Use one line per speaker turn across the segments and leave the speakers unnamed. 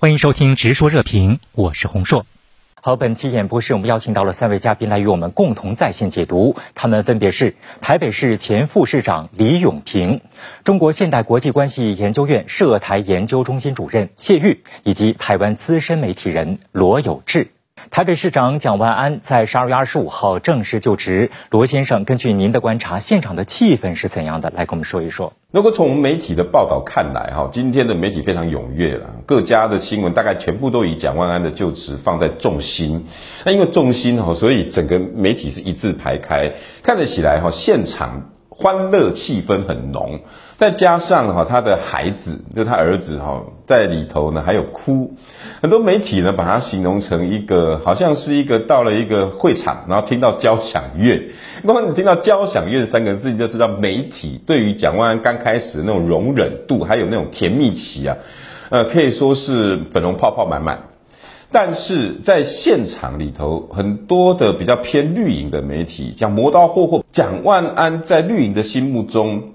欢迎收听《直说热评》，我是洪硕。好，本期演播室我们邀请到了三位嘉宾来与我们共同在线解读，他们分别是台北市前副市长李永平、中国现代国际关系研究院涉台研究中心主任谢玉，以及台湾资深媒体人罗有志。台北市长蒋万安在十二月二十五号正式就职。罗先生，根据您的观察，现场的气氛是怎样的？来跟我们说一说。
如果从媒体的报道看来，哈，今天的媒体非常踊跃了，各家的新闻大概全部都以蒋万安的就职放在重心。那因为重心哈，所以整个媒体是一字排开，看得起来哈，现场。欢乐气氛很浓，再加上哈他的孩子，就他儿子哈在里头呢，还有哭。很多媒体呢把他形容成一个，好像是一个到了一个会场，然后听到交响乐。那么你听到交响乐三个字，你就知道媒体对于蒋万安刚开始那种容忍度，还有那种甜蜜期啊，呃，可以说是粉红泡泡满满。但是在现场里头，很多的比较偏绿营的媒体讲磨刀霍霍，蒋万安在绿营的心目中，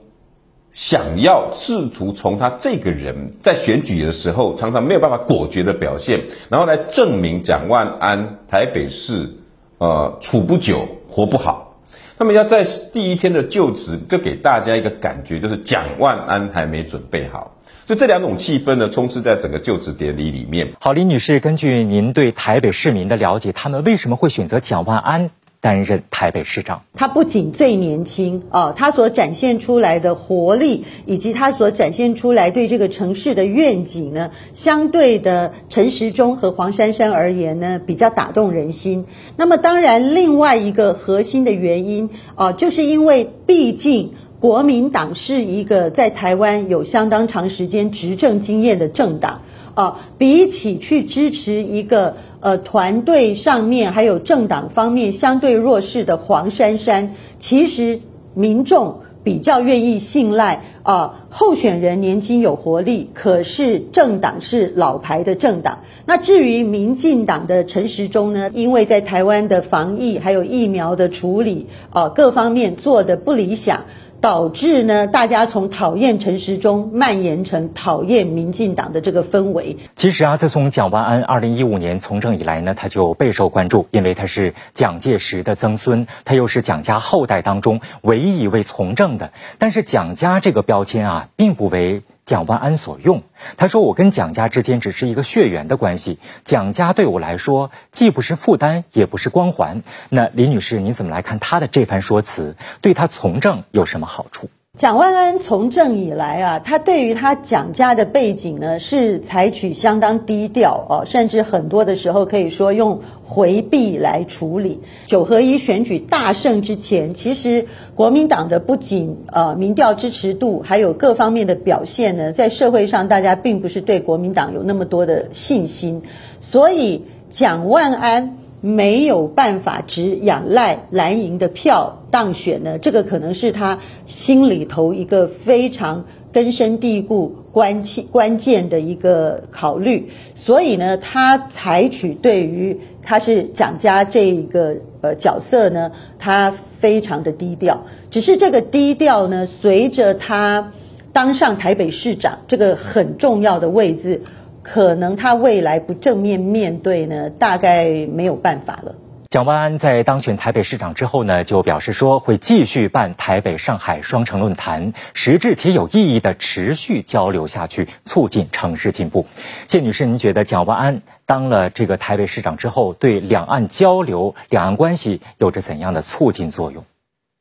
想要试图从他这个人在选举的时候常常没有办法果决的表现，然后来证明蒋万安台北市呃处不久活不好。那么要在第一天的就职，就给大家一个感觉，就是蒋万安还没准备好。就这两种气氛呢，充斥在整个就职典礼里面。
好，李女士，根据您对台北市民的了解，他们为什么会选择蒋万安担任台北市长？
他不仅最年轻啊，他所展现出来的活力，以及他所展现出来对这个城市的愿景呢，相对的陈时中和黄珊珊而言呢，比较打动人心。那么，当然另外一个核心的原因啊，就是因为毕竟。国民党是一个在台湾有相当长时间执政经验的政党啊，比起去支持一个呃团队上面还有政党方面相对弱势的黄珊珊，其实民众比较愿意信赖啊候选人年轻有活力，可是政党是老牌的政党。那至于民进党的陈时中呢，因为在台湾的防疫还有疫苗的处理啊各方面做的不理想。导致呢，大家从讨厌陈时中蔓延成讨厌民进党的这个氛围。
其实啊，自从蒋万安二零一五年从政以来呢，他就备受关注，因为他是蒋介石的曾孙，他又是蒋家后代当中唯一一位从政的。但是蒋家这个标签啊，并不为。蒋万安所用，他说：“我跟蒋家之间只是一个血缘的关系，蒋家对我来说既不是负担，也不是光环。”那李女士，你怎么来看他的这番说辞？对他从政有什么好处？
蒋万安从政以来啊，他对于他蒋家的背景呢，是采取相当低调哦，甚至很多的时候可以说用回避来处理。九合一选举大胜之前，其实国民党的不仅呃民调支持度，还有各方面的表现呢，在社会上大家并不是对国民党有那么多的信心，所以蒋万安。没有办法只仰赖蓝营的票当选呢？这个可能是他心里头一个非常根深蒂固、关键关键的一个考虑。所以呢，他采取对于他是蒋家这个呃角色呢，他非常的低调。只是这个低调呢，随着他当上台北市长这个很重要的位置。可能他未来不正面面对呢，大概没有办法了。
蒋万安在当选台北市长之后呢，就表示说会继续办台北上海双城论坛，实质且有意义的持续交流下去，促进城市进步。谢女士，您觉得蒋万安当了这个台北市长之后，对两岸交流、两岸关系有着怎样的促进作用？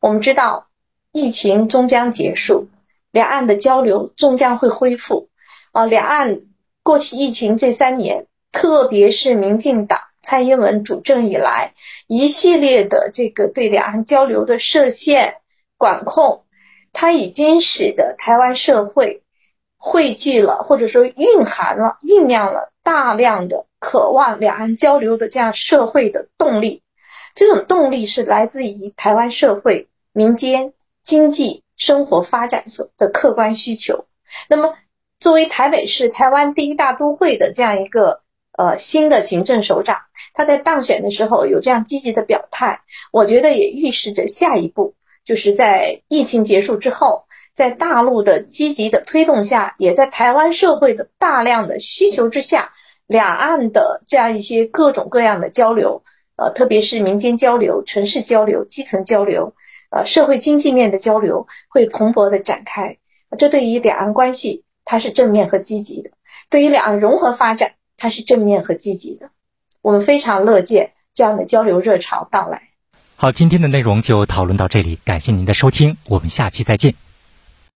我们知道，疫情终将结束，两岸的交流终将会恢复。啊，两岸。过去疫情这三年，特别是民进党蔡英文主政以来，一系列的这个对两岸交流的设限管控，它已经使得台湾社会汇聚了，或者说蕴含了、酝酿了大量的渴望两岸交流的这样社会的动力。这种动力是来自于台湾社会民间经济生活发展所的客观需求。那么。作为台北市台湾第一大都会的这样一个呃新的行政首长，他在当选的时候有这样积极的表态，我觉得也预示着下一步，就是在疫情结束之后，在大陆的积极的推动下，也在台湾社会的大量的需求之下，两岸的这样一些各种各样的交流，呃，特别是民间交流、城市交流、基层交流，呃，社会经济面的交流会蓬勃的展开。这对于两岸关系，它是正面和积极的；对于两岸融合发展，它是正面和积极的。我们非常乐见这样的交流热潮到来。
好，今天的内容就讨论到这里，感谢您的收听，我们下期再见。